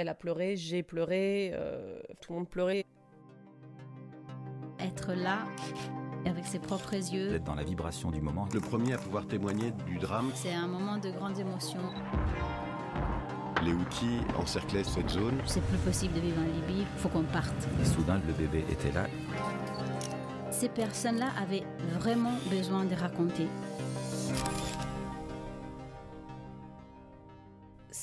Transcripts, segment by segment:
Elle a pleuré, j'ai pleuré, euh, tout le monde pleurait. Être là, avec ses propres yeux, D'être dans la vibration du moment. Le premier à pouvoir témoigner du drame. c'est un moment de grande émotion. Les outils encerclaient cette zone. C'est plus possible de vivre en Libye, faut qu'on parte. Et soudain, le bébé était là. Ces personnes-là avaient vraiment besoin de raconter.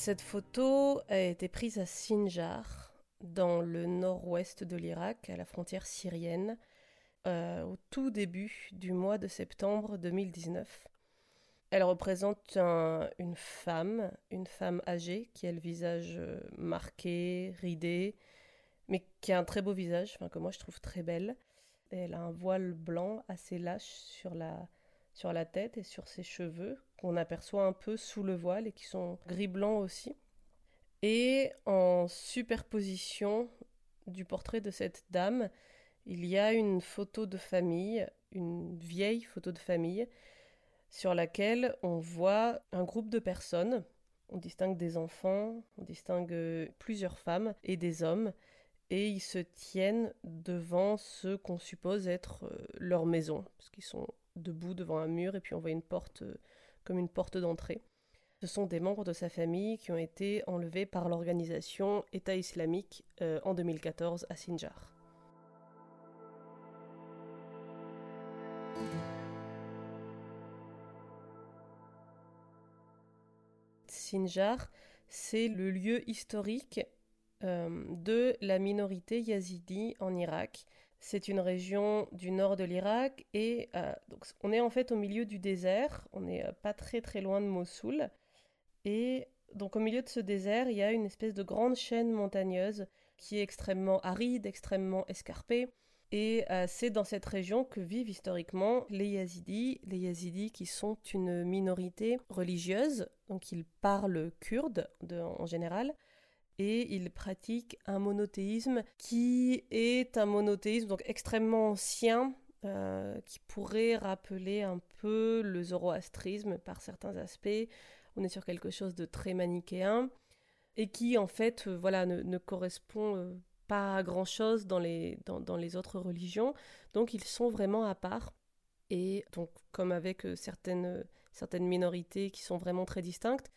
Cette photo a été prise à Sinjar, dans le nord-ouest de l'Irak, à la frontière syrienne, euh, au tout début du mois de septembre 2019. Elle représente un- une femme, une femme âgée, qui a le visage euh, marqué, ridé, mais qui a un très beau visage, enfin, que moi je trouve très belle. Elle a un voile blanc assez lâche sur la, sur la tête et sur ses cheveux, qu'on aperçoit un peu sous le voile et qui sont gris-blanc aussi. Et en superposition du portrait de cette dame, il y a une photo de famille, une vieille photo de famille, sur laquelle on voit un groupe de personnes. On distingue des enfants, on distingue euh, plusieurs femmes et des hommes, et ils se tiennent devant ce qu'on suppose être euh, leur maison, parce qu'ils sont debout devant un mur, et puis on voit une porte euh, comme une porte d'entrée. Ce sont des membres de sa famille qui ont été enlevés par l'organisation État islamique euh, en 2014 à Sinjar. Sinjar, c'est le lieu historique euh, de la minorité yazidi en Irak. C'est une région du nord de l'Irak et euh, donc on est en fait au milieu du désert, on n'est euh, pas très très loin de Mossoul. Et donc au milieu de ce désert, il y a une espèce de grande chaîne montagneuse qui est extrêmement aride, extrêmement escarpée. Et euh, c'est dans cette région que vivent historiquement les Yazidis, les Yazidis qui sont une minorité religieuse, donc ils parlent kurde de- en général, et ils pratiquent un monothéisme qui est un monothéisme donc extrêmement ancien, euh, qui pourrait rappeler un peu le zoroastrisme par certains aspects. On est sur quelque chose de très manichéen et qui en fait euh, voilà ne, correspond euh, pas à grand chose dans les, dans, les autres religions. Donc ils sont vraiment à part. Et donc comme avec certaines, certaines minorités qui sont vraiment très distinctes,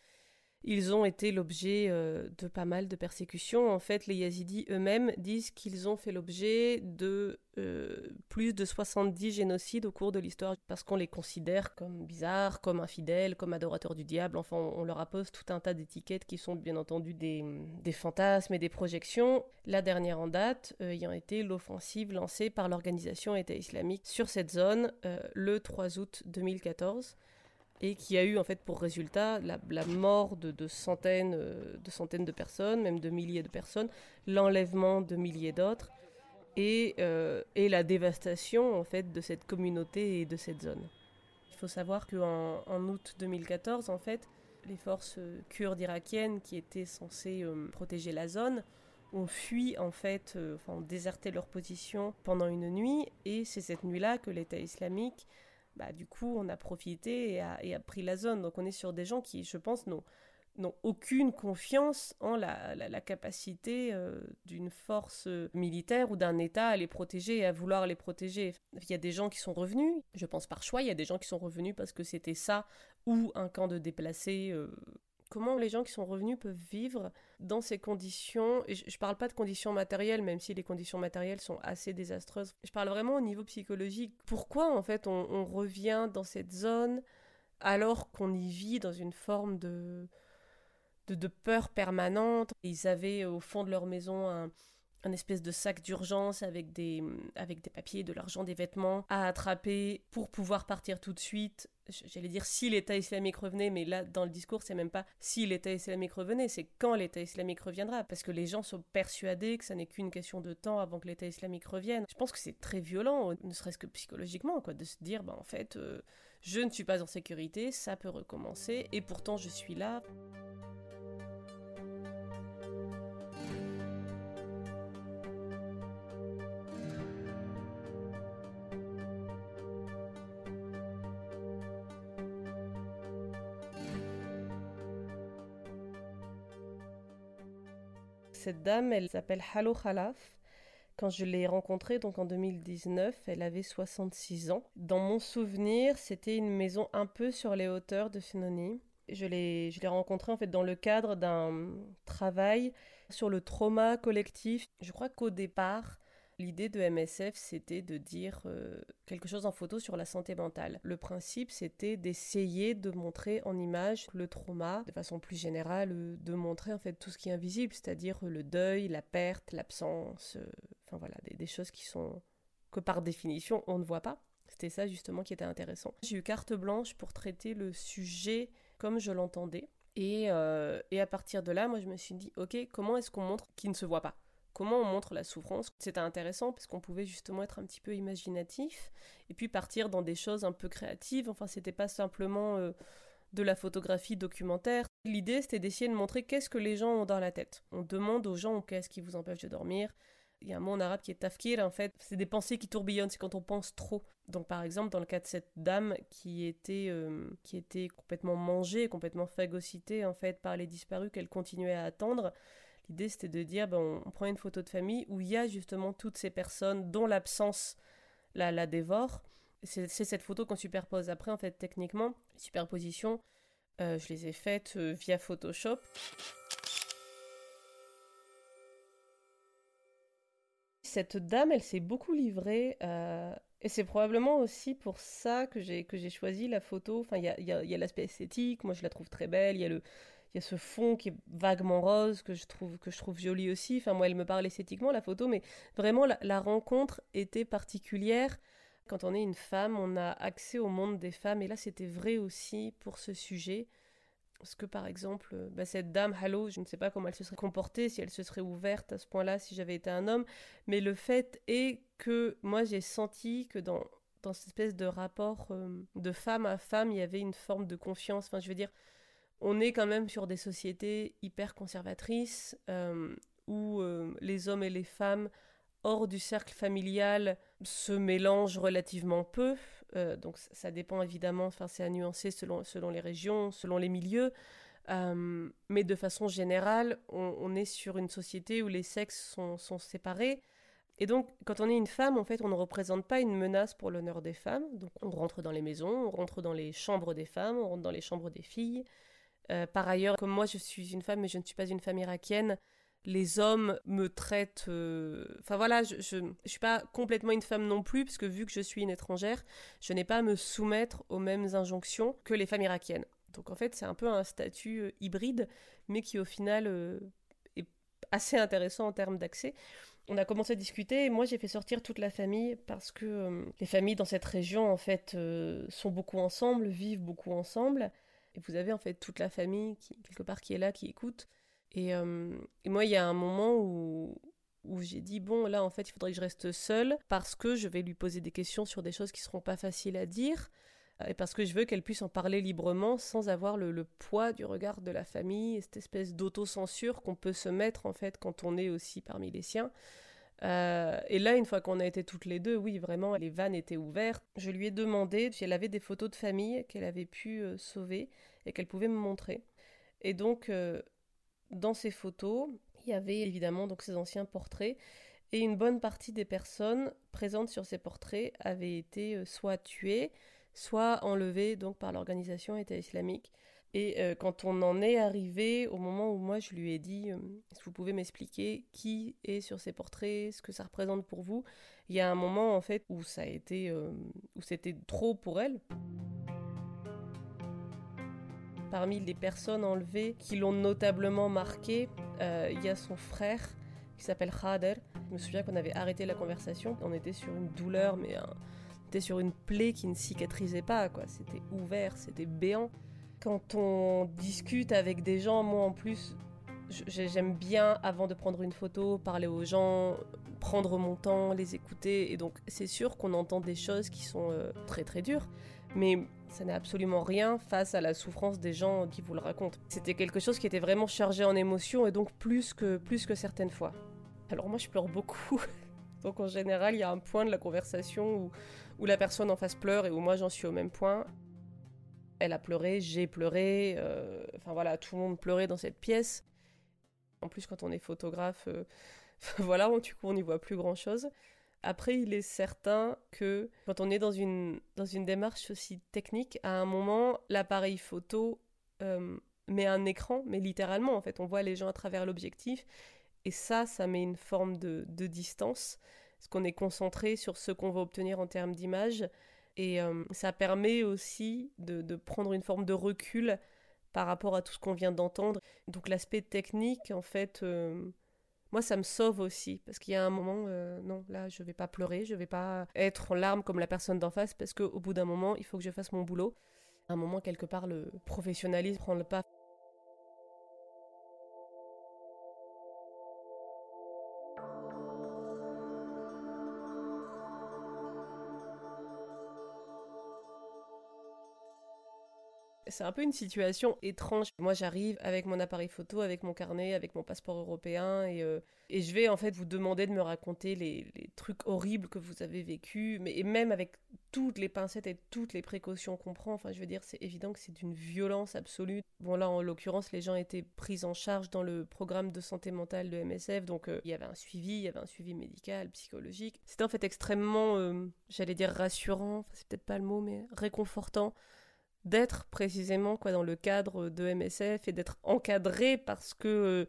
ils ont été l'objet euh, de pas mal de persécutions. En fait, les Yazidis eux-mêmes disent qu'ils ont fait l'objet de euh, plus de 70 génocides au cours de l'histoire parce qu'on les considère comme bizarres, comme infidèles, comme adorateurs du diable. Enfin, on, leur appose tout un tas d'étiquettes qui sont bien entendu des, fantasmes et des projections. La dernière en date euh, ayant été l'offensive lancée par l'organisation État islamique sur cette zone le 3 août 2014 et qui a eu en fait pour résultat la, mort de, centaines, euh, de centaines de personnes, même de milliers de personnes, l'enlèvement de milliers d'autres, et, euh, et la dévastation en fait de cette communauté et de cette zone. Il faut savoir qu'en en août 2014, en fait, les forces kurdes irakiennes qui étaient censées euh, protéger la zone ont fui en fait, ont déserté leur position pendant une nuit, et c'est cette nuit-là que l'État islamique bah, du coup, on a profité et a, pris la zone. Donc, on est sur des gens qui, je pense, n'ont n'ont aucune confiance en la, la, la capacité euh, d'une force euh, militaire ou d'un État à les protéger et à vouloir les protéger. Il y a des gens qui sont revenus, je pense par choix, il y a des gens qui sont revenus parce que c'était ça ou un camp de déplacés. euh, Comment les gens qui sont revenus peuvent vivre dans ces conditions je, je parle pas de conditions matérielles, même si les conditions matérielles sont assez désastreuses. Je parle vraiment au niveau psychologique. Pourquoi en fait on, on revient dans cette zone alors qu'on y vit dans une forme de, de, de peur permanente? Ils avaient au fond de leur maison un, un espèce de sac d'urgence avec des, avec des papiers, de l'argent, des vêtements à attraper pour pouvoir partir tout de suite. J'allais dire si l'État islamique revenait, mais là, dans le discours, c'est même pas si l'État islamique revenait, c'est quand l'État islamique reviendra. Parce que les gens sont persuadés que ça n'est qu'une question de temps avant que l'État islamique revienne. Je pense que c'est très violent, ne serait-ce que psychologiquement, quoi, de se dire, bah, en fait, euh, je ne suis pas en sécurité, ça peut recommencer, et pourtant je suis là. Cette dame, elle s'appelle Halo Khalaf. Quand je l'ai rencontrée, donc en 2019, elle avait 66 ans. Dans mon souvenir, c'était une maison un peu sur les hauteurs de Finoni. Je l'ai, je l'ai rencontrée en fait dans le cadre d'un travail sur le trauma collectif. Je crois qu'au départ, L'idée de MSF, c'était de dire euh, quelque chose en photo sur la santé mentale. Le principe, c'était d'essayer de montrer en image le trauma, de façon plus générale, euh, de montrer en fait tout ce qui est invisible, c'est-à-dire le deuil, la perte, l'absence, euh, voilà, des, choses qui sont que par définition on ne voit pas. C'était ça justement qui était intéressant. J'ai eu carte blanche pour traiter le sujet comme je l'entendais. Et, et à partir de là, moi je me suis dit, ok, comment est-ce qu'on montre qu'il ne se voit pas? Comment on montre la souffrance. C'était intéressant parce qu'on pouvait justement être un petit peu imaginatif et puis partir dans des choses un peu créatives. Enfin, c'était pas simplement euh, de la photographie documentaire. L'idée, c'était d'essayer de montrer qu'est-ce que les gens ont dans la tête. On demande aux gens qu'est-ce qui vous empêche de dormir? Il y a un mot en arabe qui est tafkir, en fait, c'est des pensées qui tourbillonnent, c'est quand on pense trop. Donc par exemple, dans le cas de cette dame qui était, euh, qui était complètement mangée, complètement phagocytée en fait par les disparus qu'elle continuait à attendre, L'idée, c'était de dire, ben, on, prend une photo de famille où il y a justement toutes ces personnes dont l'absence la, la dévore. C'est cette photo qu'on superpose. Après, en fait, techniquement, les superpositions, euh, je les ai faites euh, via Photoshop. Cette dame, elle s'est beaucoup livrée. Euh, et c'est probablement aussi pour ça que j'ai choisi la photo. Enfin, il y a, y a l'aspect esthétique, moi je la trouve très belle. Il y a le, y a ce fond qui est vaguement rose que je trouve que je trouve joli aussi. Enfin moi elle me parle esthétiquement la photo, mais vraiment la, rencontre était particulière. Quand on est une femme, on a accès au monde des femmes et là c'était vrai aussi pour ce sujet. Parce que par exemple, bah, cette dame, Halo, je ne sais pas comment elle se serait comportée, si elle se serait ouverte à ce point-là, si j'avais été un homme, mais le fait est que moi j'ai senti que dans, dans cette espèce de rapport euh, de femme à femme, il y avait une forme de confiance. Enfin, je veux dire, on est quand même sur des sociétés hyper conservatrices euh, où euh, les hommes et les femmes hors du cercle familial se mélangent relativement peu. Euh, donc ça dépend évidemment, c'est à nuancer selon, selon les régions, selon les milieux. mais de façon générale, on, est sur une société où les sexes sont, sont, séparés. Et donc, quand on est une femme, en fait, on ne représente pas une menace pour l'honneur des femmes. Donc, on rentre dans les maisons, on rentre dans les chambres des femmes, on rentre dans les chambres des filles. Euh, par ailleurs, comme moi je suis une femme, mais je ne suis pas une femme irakienne, les hommes me traitent. Euh, enfin voilà, je ne suis pas complètement une femme non plus, parce que vu que je suis une étrangère, je n'ai pas à me soumettre aux mêmes injonctions que les femmes irakiennes. Donc en fait, c'est un peu un statut euh, hybride, mais qui au final est assez intéressant en termes d'accès. On a commencé à discuter et moi j'ai fait sortir toute la famille parce que les familles dans cette région en fait sont beaucoup ensemble, vivent beaucoup ensemble. Et vous avez en fait toute la famille qui, quelque part qui est là, qui écoute. Et, euh, et moi, il y a un moment où, où j'ai dit bon là en fait il faudrait que je reste seule parce que je vais lui poser des questions sur des choses qui seront pas faciles à dire euh, et parce que je veux qu'elle puisse en parler librement sans avoir le, le, poids du regard de la famille cette espèce d'autocensure qu'on peut se mettre en fait quand on est aussi parmi les siens euh, et là, une fois qu'on a été toutes les deux, oui, vraiment, les vannes étaient ouvertes. Je lui ai demandé si elle avait des photos de famille qu'elle avait pu euh, sauver et qu'elle pouvait me montrer. Et donc, euh, dans ces photos, il y avait évidemment donc ces anciens portraits. Et une bonne partie des personnes présentes sur ces portraits avaient été soit tuées, soit enlevées donc par l'organisation État islamique. Et euh, quand on en est arrivé au moment où moi je lui ai dit euh, Est-ce que vous pouvez m'expliquer qui est sur ces portraits, ce que ça représente pour vous? Il y a un moment en fait où ça a été euh, où c'était trop pour elle. Parmi les personnes enlevées qui l'ont notablement marqué, il y a son frère qui s'appelle Khader. Je me souviens qu'on avait arrêté la conversation, on était sur une douleur, mais on était sur une plaie qui ne cicatrisait pas, quoi. C'était ouvert, c'était béant quand on discute avec des gens, moi en plus, j'aime bien, avant de prendre une photo, parler aux gens, prendre mon temps, les écouter. Et donc, c'est sûr qu'on entend des choses qui sont euh, très très dures, mais ça n'est absolument rien face à la souffrance des gens qui vous le racontent. C'était quelque chose qui était vraiment chargé en émotions et donc plus que, plus que certaines fois. Alors, moi, je pleure beaucoup. donc, en général, il y a un point de la conversation où, où la personne en face pleure et où moi, j'en suis au même point elle a pleuré, j'ai pleuré, euh, enfin voilà, tout le monde pleurait dans cette pièce. En plus, quand on est photographe, voilà, du coup, on n'y voit plus grand-chose. Après, il est certain que quand on est dans une, dans une démarche aussi technique, à un moment, l'appareil photo euh, met un écran, mais littéralement, en fait, on voit les gens à travers l'objectif. Et ça, ça met une forme de, de distance, parce qu'on est concentré sur ce qu'on va obtenir en termes d'image. Et euh, ça permet aussi de, prendre une forme de recul par rapport à tout ce qu'on vient d'entendre. Donc l'aspect technique, en fait, euh, moi, ça me sauve aussi. Parce qu'il y a un moment, euh, non, là, je vais pas pleurer, je vais pas être en larmes comme la personne d'en face, parce qu'au bout d'un moment, il faut que je fasse mon boulot. À un moment, quelque part, le professionnalisme prend le pas. C'est un peu une situation étrange. Moi, j'arrive avec mon appareil photo, avec mon carnet, avec mon passeport européen, et, euh, je vais en fait vous demander de me raconter les, trucs horribles que vous avez vécus, mais et même avec toutes les pincettes et toutes les précautions qu'on prend. Enfin, je veux dire, c'est évident que c'est d'une violence absolue. Bon, là, en l'occurrence, les gens étaient pris en charge dans le programme de santé mentale de MSF, donc euh, il y avait un suivi, il y avait un suivi médical, psychologique. C'était en fait extrêmement, euh, j'allais dire rassurant, c'est peut-être pas le mot, mais réconfortant d'être précisément quoi dans le cadre de MSF et d'être encadré parce que euh,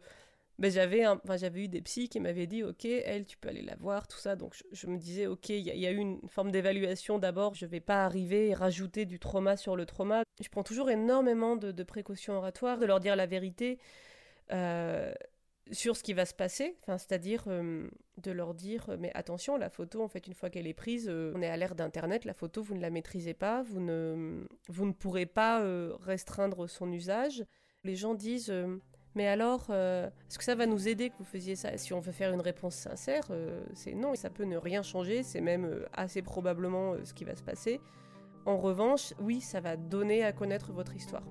ben, j'avais enfin, j'avais eu des psys qui m'avaient dit ok elle tu peux aller la voir tout ça. Donc je, me disais ok il y, a eu une forme d'évaluation d'abord. Je vais pas arriver et rajouter du trauma sur le trauma. Je prends toujours énormément de, précautions oratoires de leur dire la vérité euh, sur ce qui va se passer, enfin, c'est-à-dire euh, de leur dire mais attention, la photo, en fait, une fois qu'elle est prise, euh, on est à l'ère d'Internet, la photo, vous ne la maîtrisez pas, vous ne, vous ne pourrez pas euh, restreindre son usage. Les gens disent mais alors, est-ce que ça va nous aider que vous faisiez ça? Si on veut faire une réponse sincère, c'est non, ça peut ne rien changer, c'est même assez probablement ce qui va se passer. En revanche, oui, ça va donner à connaître votre histoire.